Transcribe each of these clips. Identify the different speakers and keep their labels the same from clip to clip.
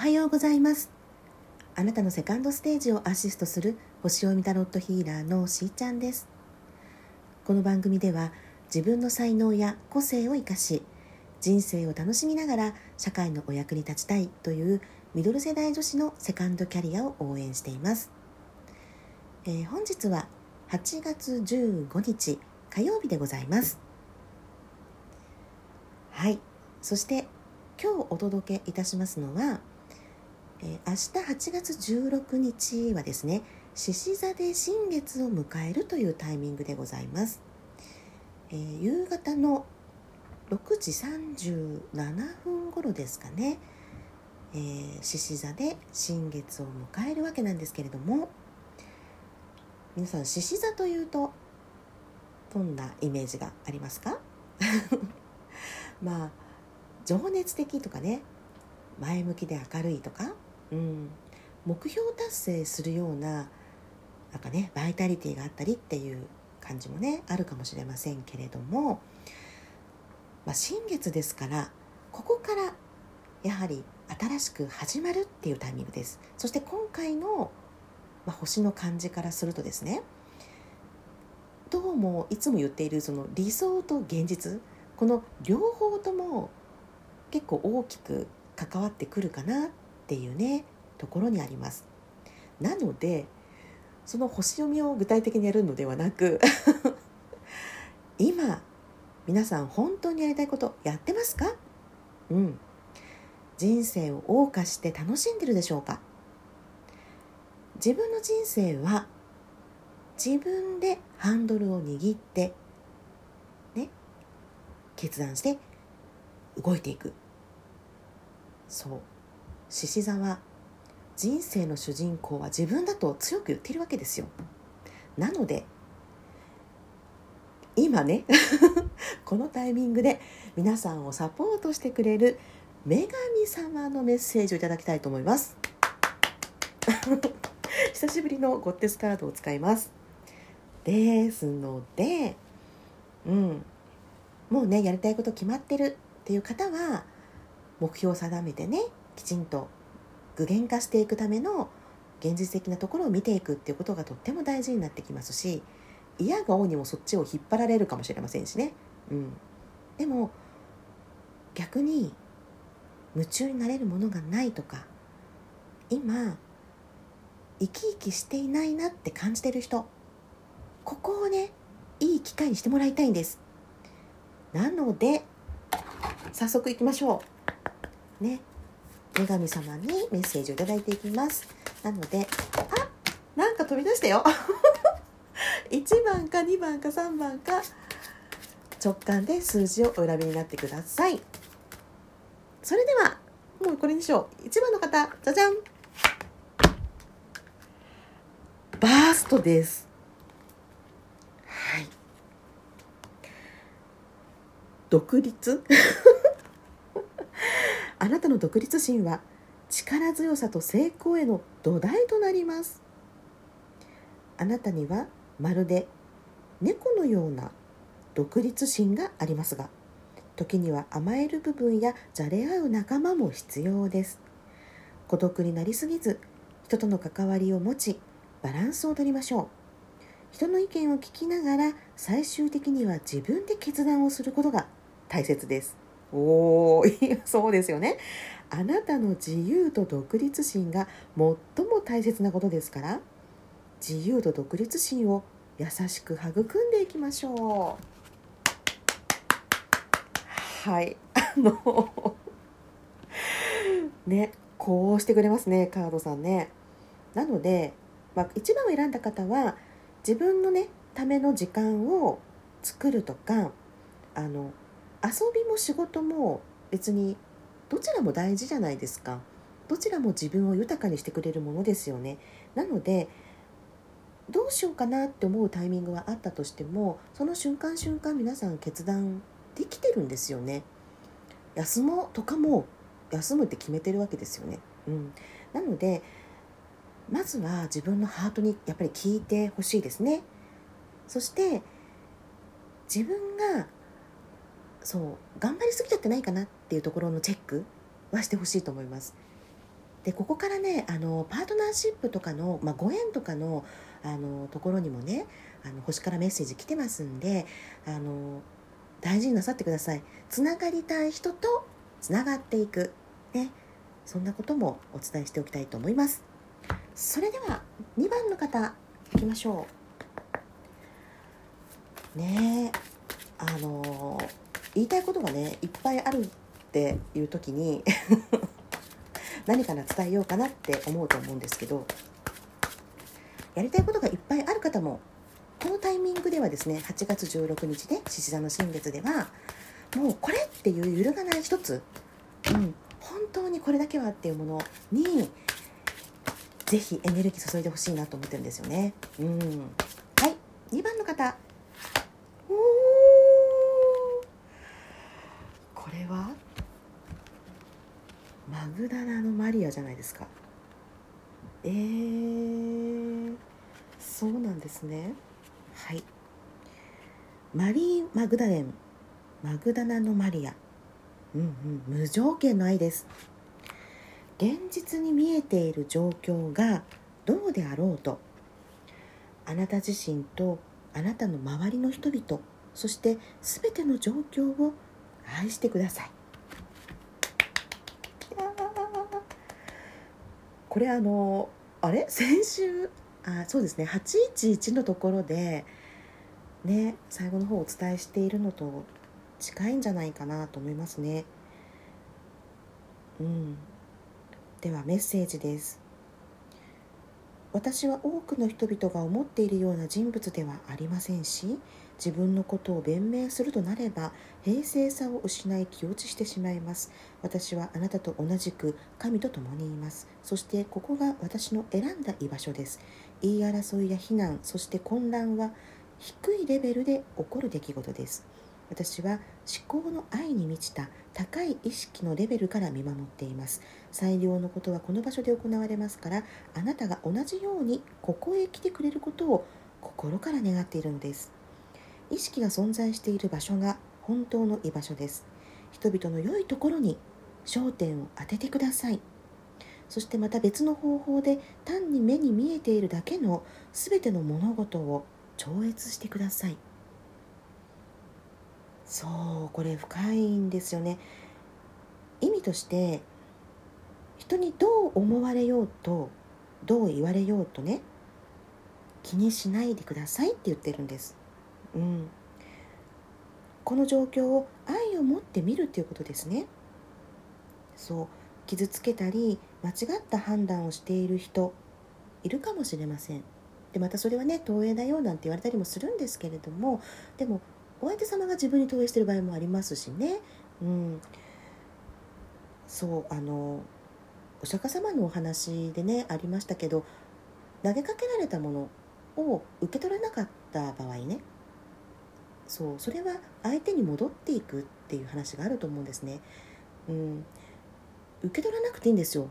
Speaker 1: はようございます。あなたのセカンドステージをアシストする星読みタロットヒーラーのしーちゃんです。この番組では自分の才能や個性を生かし人生を楽しみながら社会のお役に立ちたいというミドル世代女子のセカンドキャリアを応援しています、えー、本日は8月15日火曜日でございます。はい。そして今日お届けいたしますのは、明日8月16日はですね獅子座で新月を迎えるというタイミングでございます、えー、夕方の6時37分頃ですかね。獅子、えー、座で新月を迎えるわけなんですけれども皆さん獅子座というとどんなイメージがありますか？まあ情熱的とかね前向きで明るいとか、うん、目標達成するようななんかねバイタリティがあったりっていう感じもねあるかもしれませんけれども、まあ、新月ですからここからやはり新しく始まるっていうタイミングです。そして今回の、まあ、星の感じからするとですねどうもいつも言っているその理想と現実この両方とも結構大きく関わってくるかなっていうねところにあります。なのでその星読みを具体的にやるのではなく今皆さん本当にやりたいことやってますか？うん。人生を謳歌して楽しんでるでしょうか？自分の人生は自分でハンドルを握ってね決断して動いていく。そう。獅子座は人生の主人公は自分だと強く言っているわけですよ。なので今ね このタイミングで皆さんをサポートしてくれる女神様のメッセージをいただきたいと思います。久しぶりのゴッテスカードを使います。ですのでうん。もうねやりたいこと決まってるっていう方は目標を定めてねきちんと具現化していくための現実的なところを見ていくっていうことがとっても大事になってきますし嫌が王にもそっちを引っ張られるかもしれませんしね、うん、でも逆に夢中になれるものがないとか今生き生きしていないなって感じてる人ここをねいい機会にしてもらいたいんです。なので早速いきましょう。ね。女神様にメッセージを頂いていきます。なのであなんか飛び出したよ。1番か2番か3番か直感で数字をお選びになってください。それではもうこれにしよう。1番の方じゃじゃん。バーストです。はい。独立？あなたの独立心は力強さと成功への土台となります。あなたにはまるで猫のような独立心がありますが時には甘える部分やじゃれ合う仲間も必要です。孤独になりすぎず人との関わりを持ちバランスをとりましょう。人の意見を聞きながら最終的には自分で決断をすることが大切です。おーそうですよね。あなたの自由と独立心が最も大切なことですから自由と独立心を優しく育んでいきましょう。はい。あのねこうしてくれますねカードさんね。なので、まあ、1番を選んだ方は自分のねための時間を作るとかあの遊びも仕事も別にどちらも大事じゃないですか。どちらも自分を豊かにしてくれるものですよね。なのでどうしようかなって思うタイミングはあったとしてもその瞬間瞬間皆さん決断できてるんですよね。休もうとかも休むって決めてるわけですよね、うん、なのでまずは自分のハートにやっぱり聞いてほしいですね。そして自分がそう頑張りすぎちゃってないかなっていうところのチェックはしてほしいと思います。でここからねあのパートナーシップとかの、まあ、ご縁とかのあのところにもねあの星からメッセージ来てますんであの大事になさってください。つながりたい人とつながっていく。ね。そんなこともお伝えしておきたいと思います。それでは2番の方いきましょう。ねえあの言いたいことがねいっぱいあるっていう時に 何かな伝えようかなって思うと思うんですけどやりたいことがいっぱいある方もこのタイミングではですね8月16日で獅子座の新月ではもうこれっていう揺るがない一つ、うん、本当にこれだけはっていうものにぜひエネルギー注いでほしいなと思ってるんですよね。うん、はい。2番の方。れは？マグダラのマリアじゃないですか。えー、そうなんですね。はい。マリー・マグダレンマグダナのマリア。うんうん無条件の愛です。現実に見えている状況がどうであろうとあなた自身とあなたの周りの人々そして全ての状況を愛してください。これあのあれ？先週？あそうですね。811のところでね最後の方お伝えしているのと近いんじゃないかなと思いますね。うん。ではメッセージです。私は多くの人々が思っているような人物ではありませんし自分のことを弁明するとなれば平静さを失い気落ちしてしまいます。私はあなたと同じく神と共にいます。そしてここが私の選んだ居場所です。言い争いや非難そして混乱は低いレベルで起こる出来事です。私は思考の愛に満ちた高い意識のレベルから見守っています。最良のことはこの場所で行われますからあなたが同じようにここへ来てくれることを心から願っているのです。意識が存在している場所が本当の居場所です。人々の良いところに焦点を当ててください。そしてまた別の方法で単に目に見えているだけの全ての物事を超越してください。そうこれ深いんですよね。意味として人にどう思われようとどう言われようとね気にしないでくださいって言ってるんです。うん、この状況を愛を持って見るということですね。そう。傷つけたり間違った判断をしている人いるかもしれません。でまたそれはね投影だよなんて言われたりもするんですけれどもでもお相手様が自分に投影してる場合もありますしね。うん。そうあのお釈迦様のお話でねありましたけど投げかけられたものを受け取れなかった場合ねそうそれは相手に戻っていくっていう話があると思うんですね。うん、受け取らなくていいんですよ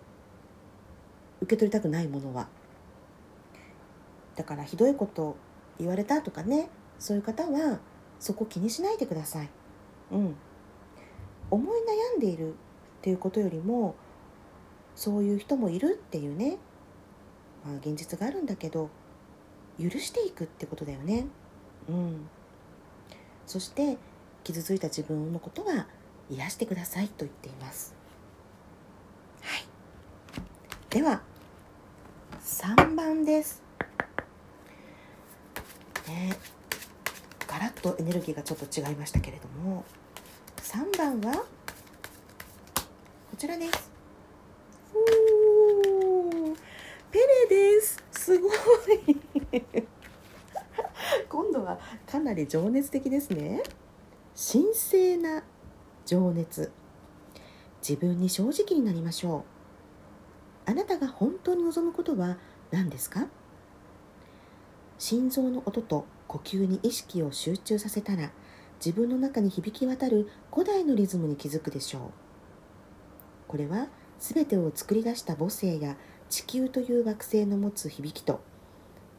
Speaker 1: 受け取りたくないものは。だからひどいこと言われたとかねそういう方はそこ気にしないでください。うん、思い悩んでいるっていうことよりもそういう人もいるっていうね、まあ、現実があるんだけど許していくってことだよね。うんそして傷ついた自分のことは癒してくださいと言っています、はい、では3番です。ねガラッとエネルギーがちょっと違いましたけれども3番はこちらです。ペレです。すごい。かなり情熱的ですね。神聖な情熱。自分に正直になりましょう。あなたが本当に望むことは何ですか？心臓の音と呼吸に意識を集中させたら自分の中に響き渡る古代のリズムに気づくでしょう。これは全てを作り出した母星や地球という惑星の持つ響きと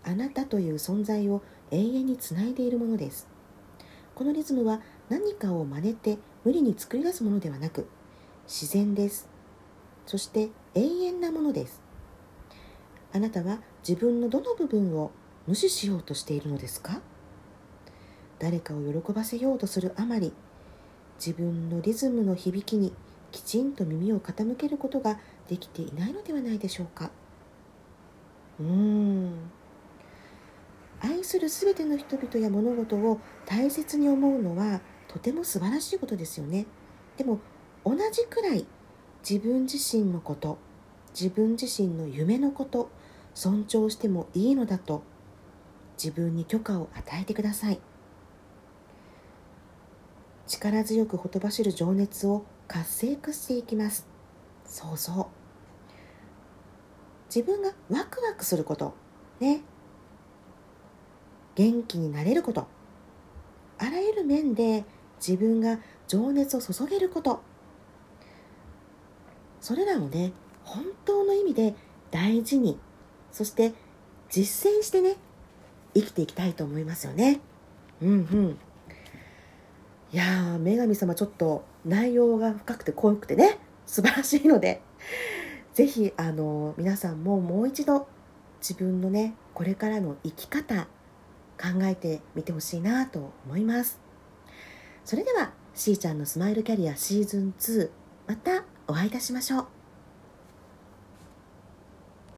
Speaker 1: あなたという存在を永遠につないでいるものです。このリズムは何かを真似て無理に作り出すものではなく自然です。そして永遠なものです。あなたは自分のどの部分を無視しようとしているのですか？誰かを喜ばせようとするあまり自分のリズムの響きにきちんと耳を傾けることができていないのではないでしょうか？うーん。愛する全ての人々や物事を大切に思うのはとても素晴らしいことですよね。でも同じくらい自分自身のこと自分自身の夢のこと尊重してもいいのだと自分に許可を与えてください。力強くほとばしる情熱を活性化していきます。そうそう。自分がワクワクすることね。元気になれること。あらゆる面で自分が情熱を注げること。それらをね本当の意味で大事にそして実践してね生きていきたいと思いますよね。うんうん。いや女神様ちょっと内容が深くて濃くてね素晴らしいのでぜひあの皆さんももう一度自分のねこれからの生き方考えてみてほしいなと思います。それではしーちゃんのスマイルキャリアシーズン2またお会いいたしましょう。